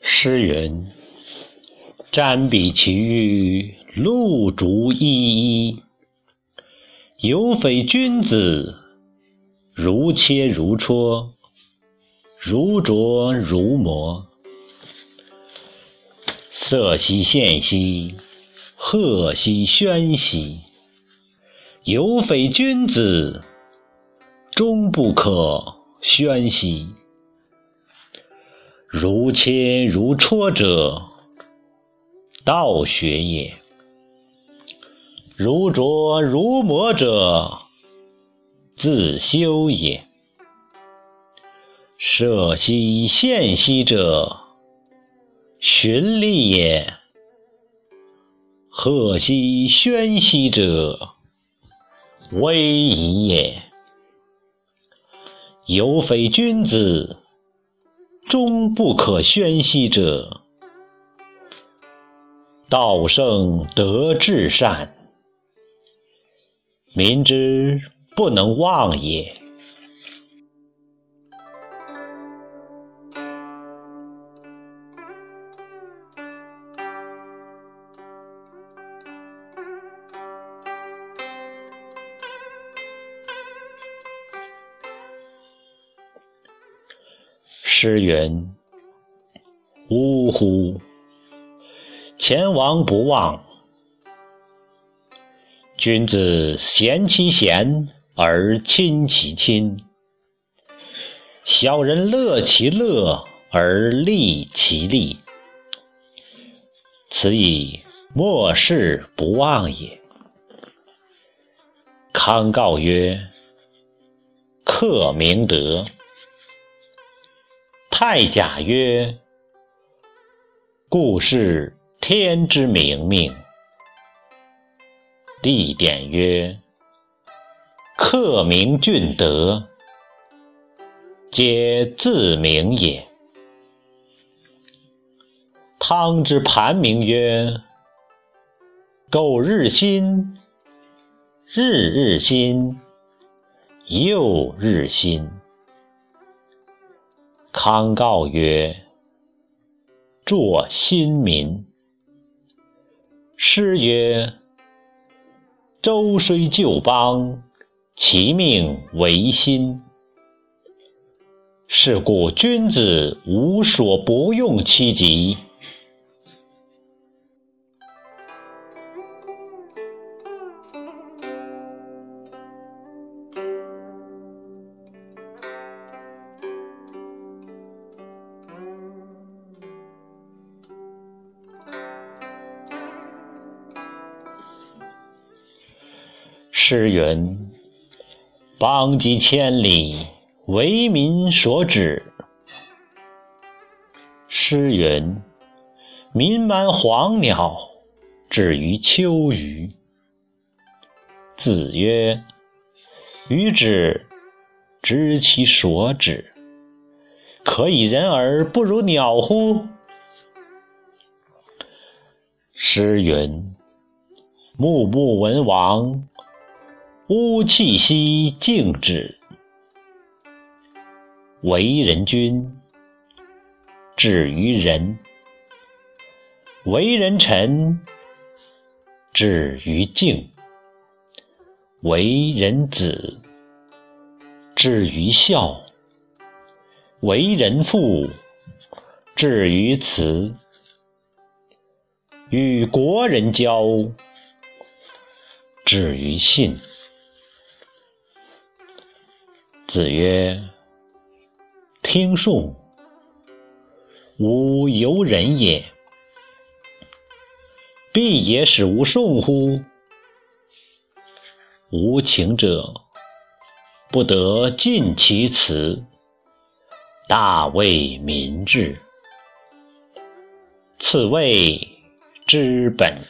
诗云：“瞻彼其余，露竹依依。有匪君子，如切如磋，如琢如磨。色兮宪兮，赫兮喧兮。有匪君子，终不可喧兮。”如切如磋者，道学也；如琢如磨者，自修也。舍兮献兮者，循利也；赫兮喧兮者，威仪也。犹非君子。终不可宣兮者，道圣德至善，民之不能忘也。诗云：“呜呼！前王不忘，君子贤其贤而亲其亲，小人乐其乐而利其利，此以莫世不忘也。”康诰曰：“克明德。”太甲曰：“故是天之明命。”地点曰：“克明俊德，皆自明也。”汤之盘铭曰：“苟日新，日日新，又日新。”康诰曰：“作新民。”诗曰：“周虽旧邦，其命维新。”是故君子无所不用其极。诗云：“邦畿千里，为民所指。”诗云：“民蛮黄鸟，止于秋鱼。”子曰：“予止，知其所止。可以人而不如鸟乎？”诗云：“穆穆文王。”乌气息静止，为人君，止于仁；为人臣，止于敬；为人子，止于孝；为人父，止于慈；与国人交，止于信。子曰：“听讼，吾犹人也。必也使无讼乎？无情者，不得尽其辞，大为民治。此谓之本。”